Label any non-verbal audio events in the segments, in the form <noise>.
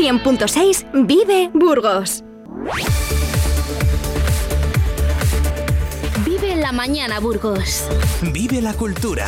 100.6 Vive Burgos. Vive la mañana Burgos. Vive la cultura.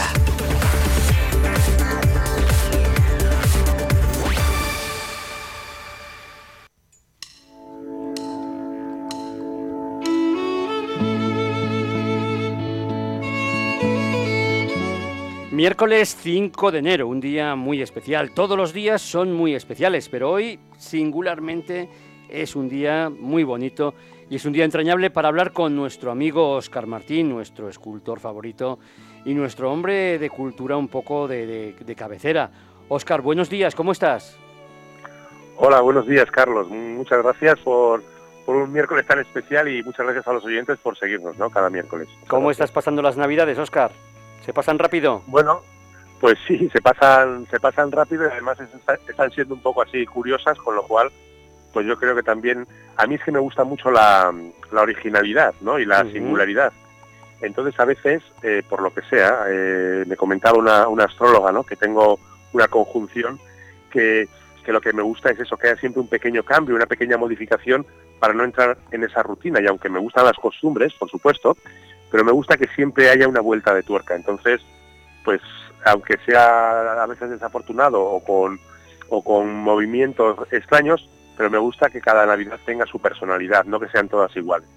Miércoles 5 de enero, un día muy especial. Todos los días son muy especiales, pero hoy singularmente es un día muy bonito y es un día entrañable para hablar con nuestro amigo Oscar Martín, nuestro escultor favorito y nuestro hombre de cultura un poco de, cabecera. Oscar, buenos días, ¿cómo estás? Hola, buenos días, Carlos. Muchas gracias por, por un miércoles tan especial y muchas gracias a los oyentes por seguirnos, ¿no? Cada miércoles. ¿Cómo estás pasando las Navidades, Oscar? ¿Se pasan rápido? Bueno, pues sí, se pasan, se pasan rápido y además están siendo un poco así curiosas, con lo cual, pues yo creo que también, a mí es que me gusta mucho la, originalidad, ¿no? Y la singularidad. Entonces a veces, eh, por lo que sea, eh, me comentaba una, una, astróloga, ¿no? Que tengo una conjunción que, que lo que me gusta es eso, que haya siempre un pequeño cambio, una pequeña modificación para no entrar en esa rutina. Y aunque me gustan las costumbres, por supuesto, pero me gusta que siempre haya una vuelta de tuerca. Entonces, pues aunque sea a veces desafortunado o con, o con movimientos extraños, pero me gusta que cada Navidad tenga su personalidad, no que sean todas iguales.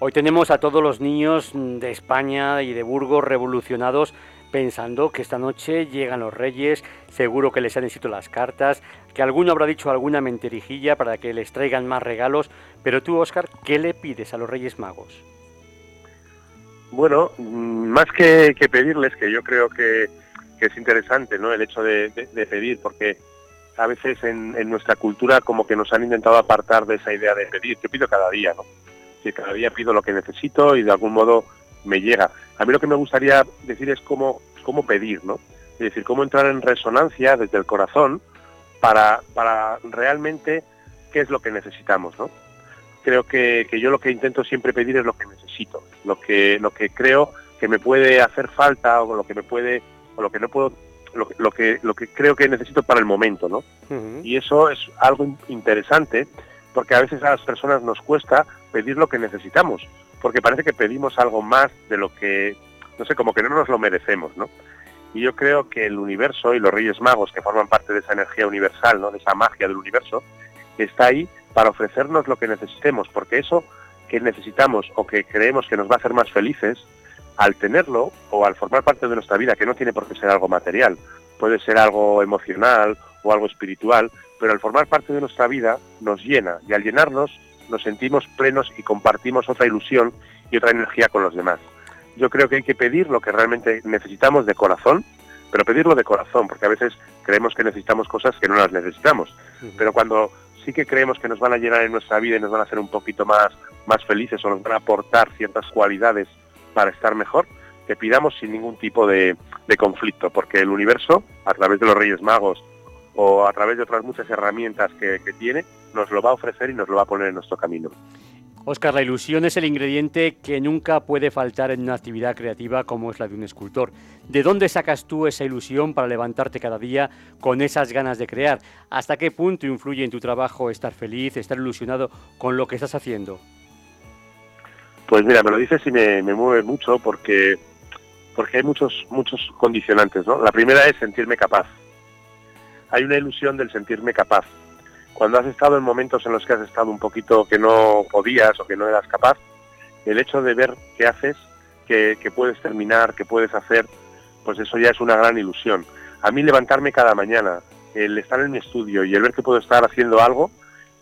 Hoy tenemos a todos los niños de España y de Burgos revolucionados pensando que esta noche llegan los reyes, seguro que les han escrito las cartas, que alguno habrá dicho alguna mentirijilla para que les traigan más regalos, pero tú, Oscar, ¿qué le pides a los reyes magos? Bueno, mm, más que, pedirles, que yo creo que, es interesante ¿no? el hecho de, pedir, porque a veces en, nuestra cultura como que nos han intentado apartar de esa idea de pedir. Yo pido cada día, ¿no? Que cada día pido lo que necesito y de algún modo me llega. A mí lo que me gustaría decir es cómo, cómo pedir, ¿no? Es decir, cómo entrar en resonancia desde el corazón para, para realmente qué es lo que necesitamos, ¿no? Creo que, yo lo que intento siempre pedir es lo que necesito, lo que, lo que creo que me puede hacer falta o lo que me puede, o lo que no puedo, lo, lo que, lo que creo que necesito para el momento, ¿no? Y eso es algo interesante porque a veces a las personas nos cuesta pedir lo que necesitamos, porque parece que pedimos algo más de lo que, no sé, como que no nos lo merecemos, ¿no? Y yo creo que el universo y los Reyes Magos, que forman parte de esa energía universal, ¿no? de esa magia del universo, está ahí para ofrecernos lo que necesitemos, porque eso que necesitamos o que creemos que nos va a hacer más felices, al tenerlo o al formar parte de nuestra vida, que no tiene por qué ser algo material, puede ser algo emocional o algo espiritual, pero al formar parte de nuestra vida nos llena y al llenarnos nos sentimos plenos y compartimos otra ilusión y otra energía con los demás. Yo creo que hay que pedir lo que realmente necesitamos de corazón, pero pedirlo de corazón, porque a veces creemos que necesitamos cosas que no las necesitamos. Pero cuando sí que creemos que nos van a llenar en nuestra vida y nos van a hacer un poquito más, más felices o nos van a aportar ciertas cualidades para estar mejor, que pidamos sin ningún tipo de, conflicto, porque el universo, a través de los Reyes Magos o a través de otras muchas herramientas que tiene, nos lo va a ofrecer y nos lo va a poner en nuestro camino. Oscar, la ilusión es el ingrediente que nunca puede faltar en una actividad creativa como es la de un escultor. ¿De dónde sacas tú esa ilusión para levantarte cada día con esas ganas de crear? ¿Hasta qué punto influye en tu trabajo estar feliz, estar ilusionado con lo que estás haciendo? Pues mira, me lo dices y me, mueve mucho porque, porque hay muchos, muchos condicionantes. ¿no? La primera es sentirme capaz. Hay una ilusión del sentirme capaz cuando has estado en momentos en los que has estado un poquito que no podías o que no eras capaz, el hecho de ver qué haces, que, puedes terminar, que puedes hacer, pues eso ya es una gran ilusión. A mí levantarme cada mañana, el estar en mi estudio y el ver que puedo estar haciendo algo,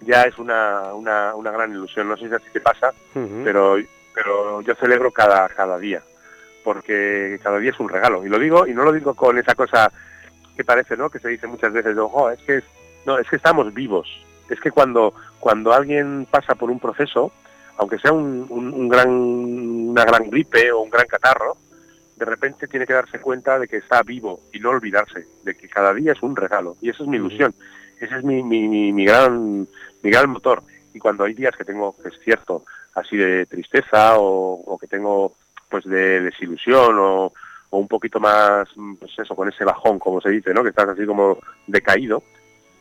ya es una, una, una gran ilusión. No sé si así te pasa, pero, pero yo celebro cada, cada día, porque cada día es un regalo. Y lo digo, y no lo digo con esa cosa que parece, ¿no? Que se dice muchas veces, ojo, es que es no, es que estamos vivos. Es que cuando, cuando alguien pasa por un proceso, aunque sea un, gran, una gran gripe o un gran catarro, de repente tiene que darse cuenta de que está vivo y no olvidarse de que cada día es un regalo. Y esa es mi ilusión. Ese es mi, mi, mi, gran, mi gran motor. Y cuando hay días que tengo, que es cierto, así de tristeza o, que tengo pues de desilusión o, o, un poquito más, pues eso, con ese bajón, como se dice, ¿no? Que estás así como decaído,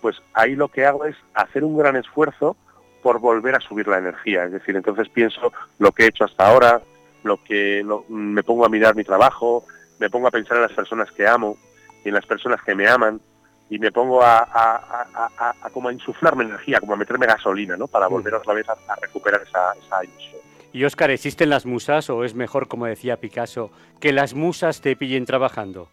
pues ahí lo que hago es hacer un gran esfuerzo por volver a subir la energía. Es decir, entonces pienso lo que he hecho hasta ahora, lo que me pongo a mirar mi trabajo, me pongo a pensar en las personas que amo y en las personas que me aman y me pongo a, a, como a insuflarme energía, como a meterme gasolina, ¿no? Para mm. volver otra vez a, recuperar esa, esa ilusión. Y Óscar, ¿existen las musas o es mejor, como decía Picasso, que las musas te pillen trabajando?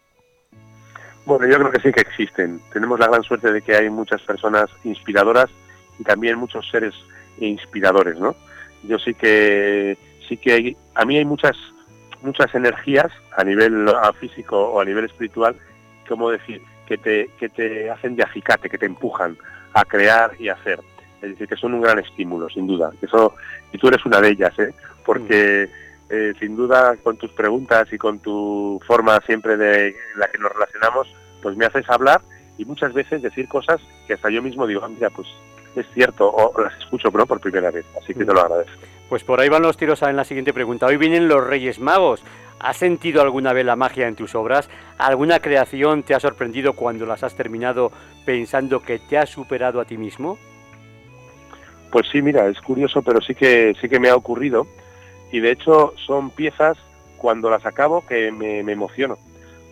Bueno, yo creo que sí que existen. Tenemos la gran suerte de que hay muchas personas inspiradoras y también muchos seres inspiradores, ¿no? Yo sí que sí que hay, a mí hay muchas muchas energías a nivel físico o a nivel espiritual, como decir, que te, que te hacen de acicate, que te empujan a crear y hacer. Es decir, que son un gran estímulo, sin duda. Eso, y tú eres una de ellas, ¿eh? porque eh, sin duda con tus preguntas y con tu forma siempre de la que nos relacionamos, pues me haces hablar y muchas veces decir cosas que hasta yo mismo digo, ah, mira, pues es cierto, o las escucho pero por primera vez, así que te lo agradezco. Pues por ahí van los tiros en la siguiente pregunta. Hoy vienen los Reyes Magos. ¿Has sentido alguna vez la magia en tus obras? ¿Alguna creación te ha sorprendido cuando las has terminado pensando que te has superado a ti mismo? Pues sí, mira, es curioso, pero sí que sí que me ha ocurrido y de hecho son piezas cuando las acabo que me, emociono.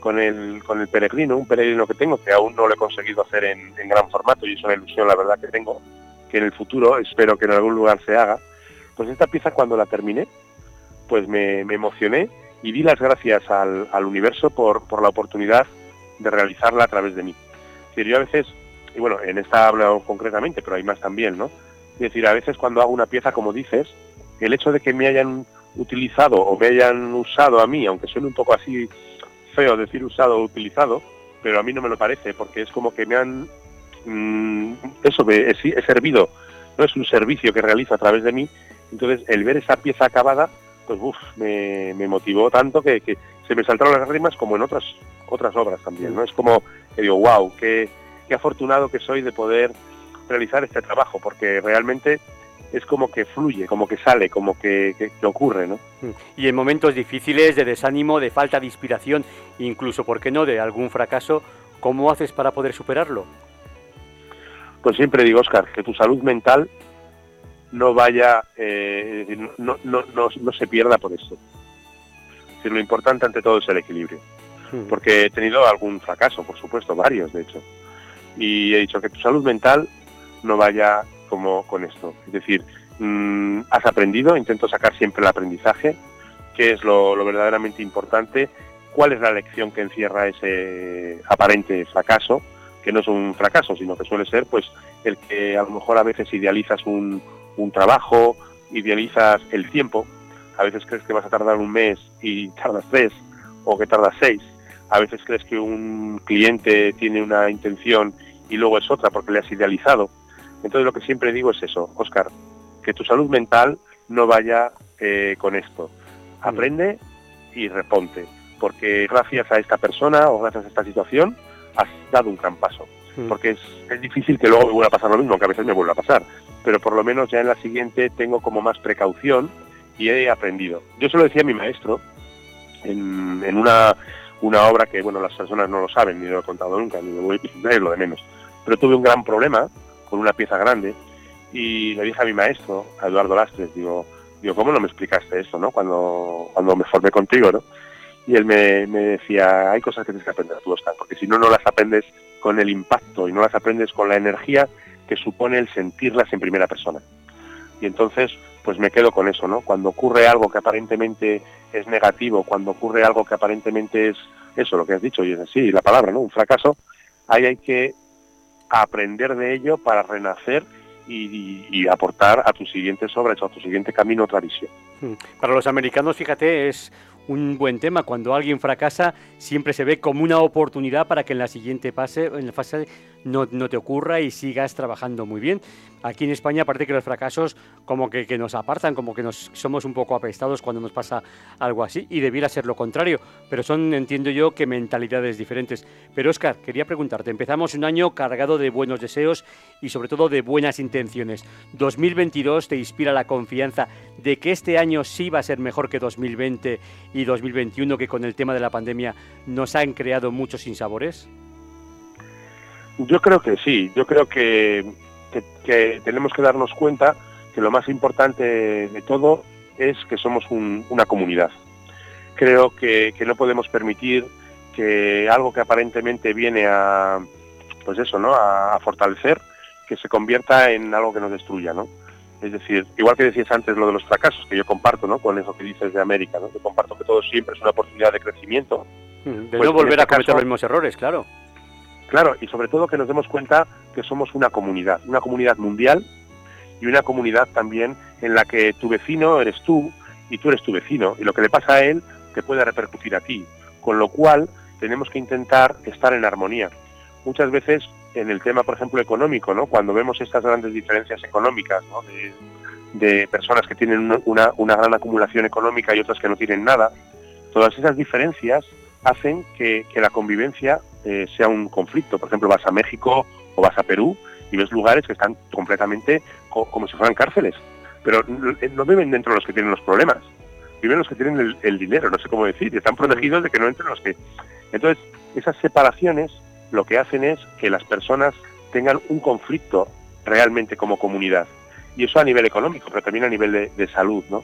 Con el, con el peregrino, un peregrino que tengo, que aún no lo he conseguido hacer en, gran formato y es una ilusión la verdad que tengo, que en el futuro espero que en algún lugar se haga, pues esta pieza cuando la terminé, pues me, emocioné y di las gracias al, universo por, por, la oportunidad de realizarla a través de mí. Es decir, yo a veces, y bueno, en esta hablo concretamente, pero hay más también, ¿no? Es decir, a veces cuando hago una pieza, como dices, el hecho de que me hayan utilizado o me hayan usado a mí, aunque suene un poco así feo decir usado o utilizado, pero a mí no me lo parece, porque es como que me han... Mm, eso, he, he servido, no es un servicio que realizo a través de mí, entonces, el ver esa pieza acabada, pues uf, me, motivó tanto que, se me saltaron las lágrimas como en otras otras obras también, ¿no? Es como que digo, wow, qué afortunado que soy de poder realizar este trabajo, porque realmente es como que fluye, como que sale, como que, que, ocurre, ¿no? Mm. Y en momentos difíciles, de desánimo, de falta de inspiración, incluso, ¿por qué no?, de algún fracaso, ¿cómo haces para poder superarlo? Pues siempre digo, Oscar, que tu salud mental no vaya, eh, no, no, no, se pierda por eso. Es lo importante ante todo es el equilibrio. Hmm. Porque he tenido algún fracaso, por supuesto, varios de hecho. Y he dicho que tu salud mental no vaya con esto. Es decir, mm, has aprendido, intento sacar siempre el aprendizaje, que es lo, lo verdaderamente importante, cuál es la lección que encierra ese aparente fracaso, que no es un fracaso, sino que suele ser pues el que a lo mejor a veces idealizas un, un trabajo, idealizas el tiempo, a veces crees que vas a tardar un mes y tardas tres, o que tardas seis, a veces crees que un cliente tiene una intención y luego es otra porque le has idealizado. Entonces lo que siempre digo es eso, Oscar, que tu salud mental no vaya eh, con esto. Mm. Aprende y reponte, porque gracias a esta persona o gracias a esta situación has dado un gran paso. Mm. Porque es, es difícil que luego me vuelva a pasar lo mismo, que a veces me vuelva a pasar pero por lo menos ya en la siguiente tengo como más precaución y he aprendido. Yo se lo decía a mi maestro en, una, una, obra que, bueno, las personas no lo saben, ni lo he contado nunca, ni me voy a lo de menos, pero tuve un gran problema con una pieza grande y le dije a mi maestro, a Eduardo Lastres, digo, digo ¿cómo no me explicaste esto, no? Cuando, cuando me formé contigo, ¿no? Y él me, me decía, hay cosas que tienes que aprender tú, Oscar, porque si no, no las aprendes con el impacto y no las aprendes con la energía que supone el sentirlas en primera persona. Y entonces, pues me quedo con eso, ¿no? Cuando ocurre algo que aparentemente es negativo, cuando ocurre algo que aparentemente es eso, lo que has dicho, y es así, la palabra, ¿no? Un fracaso, ahí hay que aprender de ello para renacer y, aportar a tus siguientes obras a tu siguiente camino otra visión. Hmm. Para los americanos, fíjate, es un buen tema. Cuando alguien fracasa, siempre se ve como una oportunidad para que en la siguiente fase, en la fase no, no te ocurra y sigas trabajando muy bien. Aquí en España parece que los fracasos como que, nos apartan, como que nos somos un poco apestados cuando nos pasa algo así y debiera ser lo contrario, pero son, entiendo yo, que mentalidades diferentes. Pero Oscar, quería preguntarte, empezamos un año cargado de buenos deseos y sobre todo de buenas intenciones. 2022 te inspira la confianza de que este año sí va a ser mejor que 2020 y 2021 que con el tema de la pandemia nos han creado muchos sinsabores. Yo creo que sí, yo creo que, tenemos que darnos cuenta que lo más importante de todo es que somos una comunidad. Creo que, no podemos permitir que algo que aparentemente viene a, pues eso, ¿no? A, fortalecer, que se convierta en algo que nos destruya, ¿no? Es decir, igual que decías antes lo de los fracasos, que yo comparto, ¿no? Con eso que dices de América, ¿no? Yo comparto que todo siempre es una oportunidad de crecimiento. Mm, de pues no volver a este cometer los mismos errores, claro. Claro, y sobre todo que nos demos cuenta que somos una comunidad, una comunidad mundial y una comunidad también en la que tu vecino eres tú y tú eres tu vecino, y lo que le pasa a él te puede repercutir a ti. Con lo cual, tenemos que intentar estar en armonía. Muchas veces en el tema, por ejemplo, económico, ¿no? cuando vemos estas grandes diferencias económicas de, personas que tienen una, gran acumulación económica y otras que no tienen nada, todas esas diferencias hacen que, la convivencia eh, sea un conflicto. Por ejemplo, vas a México o vas a Perú y ves lugares que están completamente como si fueran cárceles, pero no viven dentro de los que tienen los problemas, viven los que tienen el, dinero, no sé cómo decir, están protegidos de que no entren los que entonces, esas separaciones lo que hacen es que las personas tengan un conflicto realmente como comunidad. Y eso a nivel económico, pero también a nivel de, salud. ¿no?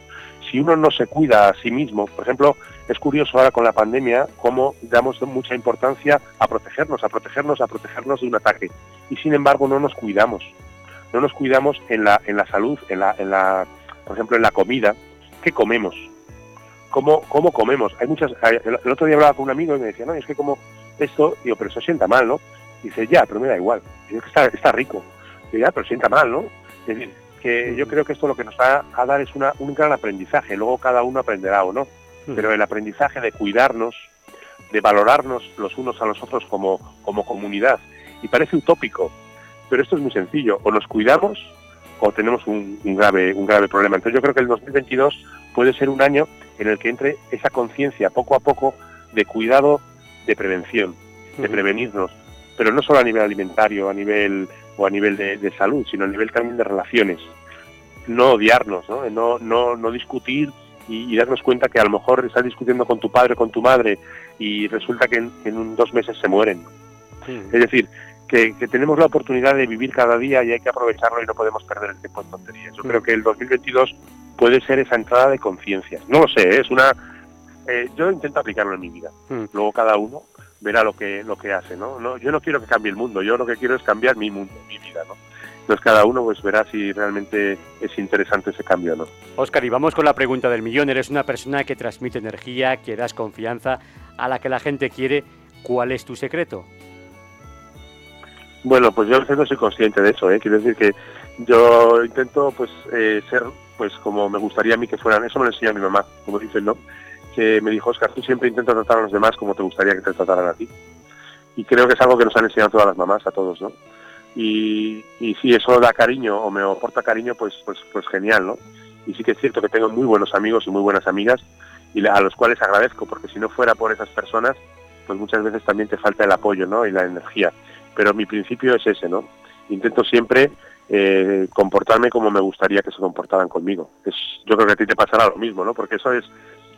Si uno no se cuida a sí mismo, por ejemplo, es curioso ahora con la pandemia cómo damos mucha importancia a protegernos, a protegernos, a protegernos de un ataque. Y sin embargo no nos cuidamos. No nos cuidamos en la, en la salud, en la, en la, por ejemplo, en la comida. ¿Qué comemos? cómo, cómo comemos. Hay muchas. El otro día hablaba con un amigo y me decía, no, es que como esto, digo, pero eso sienta mal, ¿no? Dice, ya, pero me da igual. que está, está rico. Digo, ya, pero sienta mal, ¿no? Es decir, que yo creo que esto lo que nos va a dar es una, un gran aprendizaje. Luego cada uno aprenderá o no. Pero el aprendizaje de cuidarnos, de valorarnos los unos a los otros como, como comunidad. Y parece utópico, pero esto es muy sencillo. O nos cuidamos o tenemos un, un, grave, un grave problema. Entonces yo creo que el 2022 puede ser un año en el que entre esa conciencia poco a poco de cuidado, de prevención, de prevenirnos, pero no solo a nivel alimentario, a nivel o a nivel de, salud, sino a nivel también de relaciones. No odiarnos, no, no, no, no discutir y, darnos cuenta que a lo mejor estás discutiendo con tu padre o con tu madre y resulta que en, dos meses se mueren. Es decir, que, tenemos la oportunidad de vivir cada día y hay que aprovecharlo y no podemos perder el tiempo en tonterías. Yo creo que el 2022 puede ser esa entrada de conciencias. No lo sé, ¿eh? es una... Eh, yo intento aplicarlo en mi vida. Hmm. Luego cada uno verá lo que lo que hace, ¿no? ¿no? Yo no quiero que cambie el mundo, yo lo que quiero es cambiar mi mundo, mi vida, ¿no? Entonces cada uno pues verá si realmente es interesante ese cambio no. Oscar, y vamos con la pregunta del millón. Eres una persona que transmite energía, que das confianza, a la que la gente quiere. ¿Cuál es tu secreto? Bueno, pues yo a veces no soy consciente de eso, ¿eh? Quiero decir que yo intento pues eh, ser pues como me gustaría a mí que fueran, eso me lo enseñó mi mamá, como dicen, ¿no? Que me dijo, Oscar, tú siempre intentas tratar a los demás como te gustaría que te trataran a ti. Y creo que es algo que nos han enseñado todas las mamás, a todos, ¿no? Y, y si eso da cariño o me aporta cariño, pues, pues, pues genial, ¿no? Y sí que es cierto que tengo muy buenos amigos y muy buenas amigas y a los cuales agradezco, porque si no fuera por esas personas, pues muchas veces también te falta el apoyo, ¿no? Y la energía. Pero mi principio es ese, ¿no? Intento siempre eh, comportarme como me gustaría que se comportaran conmigo. Es, yo creo que a ti te pasará lo mismo, ¿no? Porque eso es,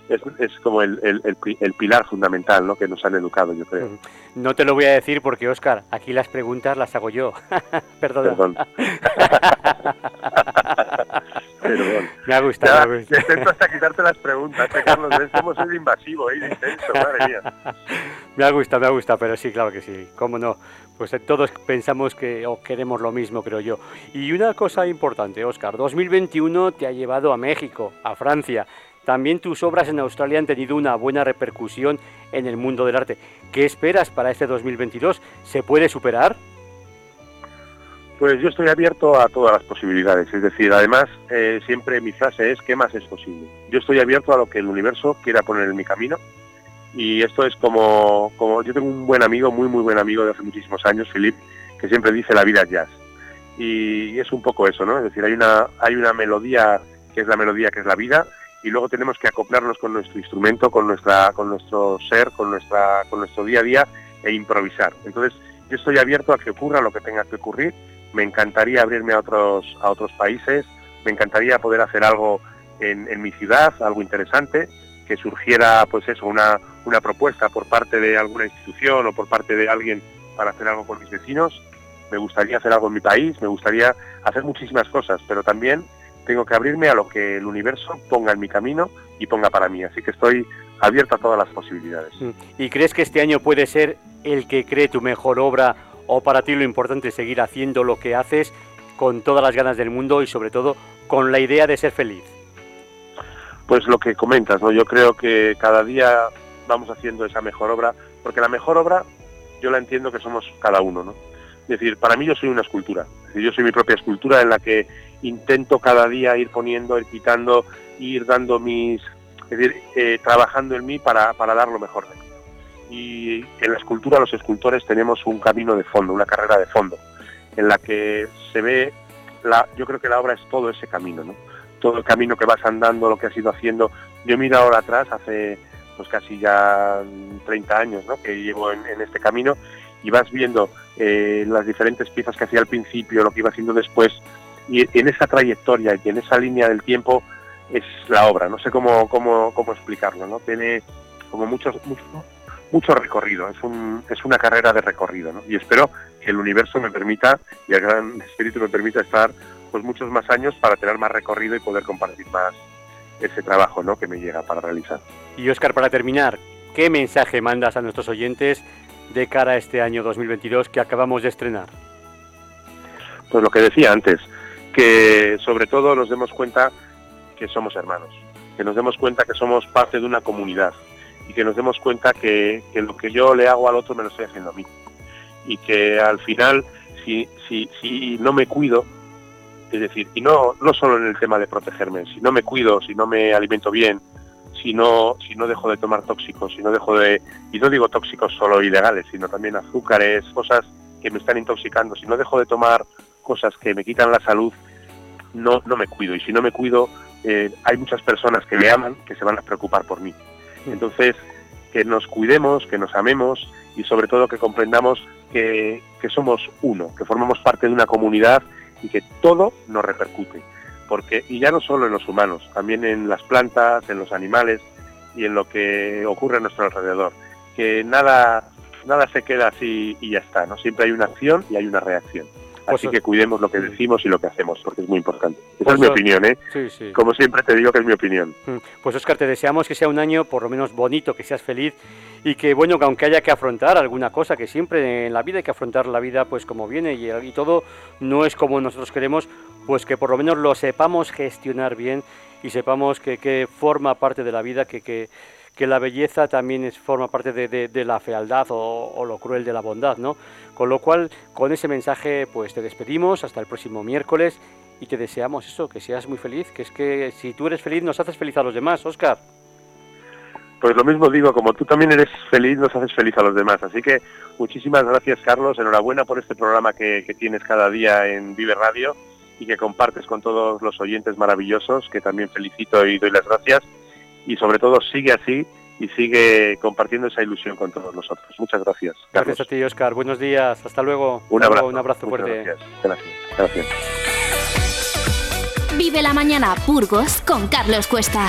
es, como el, el, pilar fundamental ¿no? que nos han educado, yo creo. No te lo voy a decir porque, Oscar, aquí las preguntas las hago yo. <laughs> Perdón. Perdón. <laughs> Perdón. Me ha gustado. me Intento hasta quitarte las preguntas, ¿eh, Carlos. Somos un invasivo, ¿eh? Intenso, madre mía. <laughs> Me ha gustado, me ha gustado, pero sí, claro que sí. ¿Cómo no? Pues eh, todos pensamos que o queremos lo mismo, creo yo. Y una cosa importante, Oscar, 2021 te ha llevado a México, a Francia. También tus obras en Australia han tenido una buena repercusión en el mundo del arte. ¿Qué esperas para este 2022? ¿Se puede superar? Pues yo estoy abierto a todas las posibilidades. Es decir, además, eh, siempre mi frase es, ¿qué más es posible? Yo estoy abierto a lo que el universo quiera poner en mi camino y esto es como, como yo tengo un buen amigo, muy muy buen amigo de hace muchísimos años, Philip, que siempre dice la vida es jazz. Y es un poco eso, ¿no? Es decir, hay una, hay una melodía que es la melodía que es la vida y luego tenemos que acoplarnos con nuestro instrumento, con nuestra, con nuestro ser, con nuestra, con nuestro día a día e improvisar. Entonces, yo estoy abierto a que ocurra lo que tenga que ocurrir. Me encantaría abrirme a otros, a otros países. Me encantaría poder hacer algo en, mi ciudad, algo interesante surgiera pues eso, una, una propuesta por parte de alguna institución o por parte de alguien para hacer algo con mis vecinos, me gustaría hacer algo en mi país, me gustaría hacer muchísimas cosas, pero también tengo que abrirme a lo que el universo ponga en mi camino y ponga para mí. Así que estoy abierto a todas las posibilidades. Mm. ¿Y crees que este año puede ser el que cree tu mejor obra o para ti lo importante es seguir haciendo lo que haces con todas las ganas del mundo y sobre todo con la idea de ser feliz? Pues lo que comentas, ¿no? Yo creo que cada día vamos haciendo esa mejor obra, porque la mejor obra yo la entiendo que somos cada uno, ¿no? Es decir, para mí yo soy una escultura, yo soy mi propia escultura en la que intento cada día ir poniendo, ir quitando, ir dando mis, es decir, eh, trabajando en mí para, para dar lo mejor de mí. Y en la escultura los escultores tenemos un camino de fondo, una carrera de fondo, en la que se ve, la, yo creo que la obra es todo ese camino, ¿no? todo el camino que vas andando, lo que has ido haciendo. Yo miro ahora atrás, hace pues casi ya 30 años ¿no? que llevo en, este camino, y vas viendo eh, las diferentes piezas que hacía al principio, lo que iba haciendo después, y en esa trayectoria y en esa línea del tiempo es la obra, no sé cómo, cómo, cómo explicarlo, ¿no? Tiene como mucho, mucho, mucho recorrido, es, un, es una carrera de recorrido, ¿no? Y espero que el universo me permita y el gran espíritu me permita estar pues muchos más años para tener más recorrido y poder compartir más ese trabajo ¿no? que me llega para realizar. Y Oscar, para terminar, ¿qué mensaje mandas a nuestros oyentes de cara a este año 2022 que acabamos de estrenar? Pues lo que decía antes, que sobre todo nos demos cuenta que somos hermanos, que nos demos cuenta que somos parte de una comunidad y que nos demos cuenta que, lo que yo le hago al otro me lo estoy haciendo a mí. Y que al final, si, si, si no me cuido, es decir, y no, no solo en el tema de protegerme, si no me cuido, si no me alimento bien, si no, si no dejo de tomar tóxicos, si no dejo de, y no digo tóxicos solo ilegales, sino también azúcares, cosas que me están intoxicando, si no dejo de tomar cosas que me quitan la salud, no, no me cuido. Y si no me cuido, eh, hay muchas personas que me aman que se van a preocupar por mí. Entonces, que nos cuidemos, que nos amemos y sobre todo que comprendamos que, que somos uno, que formamos parte de una comunidad y que todo nos repercute. Porque, y ya no solo en los humanos, también en las plantas, en los animales y en lo que ocurre a nuestro alrededor. Que nada, nada se queda así y ya está, ¿no? Siempre hay una acción y hay una reacción. Así que cuidemos lo que decimos y lo que hacemos, porque es muy importante. Esa pues es mi opinión, ¿eh? Como siempre te digo que es mi opinión. Mm. Pues Oscar, te deseamos que sea un año por lo menos bonito, que seas feliz y que, bueno, que aunque haya que afrontar alguna cosa, que siempre en la vida hay que afrontar la vida pues como viene y, y todo no es como nosotros queremos, pues que por lo menos lo sepamos gestionar bien y sepamos que, que forma parte de la vida, que, que que la belleza también es, forma parte de, la fealdad o, lo cruel de la bondad, ¿no? Con lo cual, con ese mensaje, pues te despedimos hasta el próximo miércoles y te deseamos eso, que seas muy feliz, que es que si tú eres feliz nos haces feliz a los demás, Oscar. Pues lo mismo digo, como tú también eres feliz, nos haces feliz a los demás. Así que muchísimas gracias, Carlos. Enhorabuena por este programa que, que tienes cada día en Vive Radio y que compartes con todos los oyentes maravillosos, que también felicito y doy las gracias y sobre todo sigue así y sigue compartiendo esa ilusión con todos nosotros. Muchas gracias. Gracias a ti, Oscar. Buenos días. Hasta luego. Un abrazo. Un abrazo fuerte. Gracias. gracias. Gracias. Vive la mañana, Burgos, con Carlos Cuesta.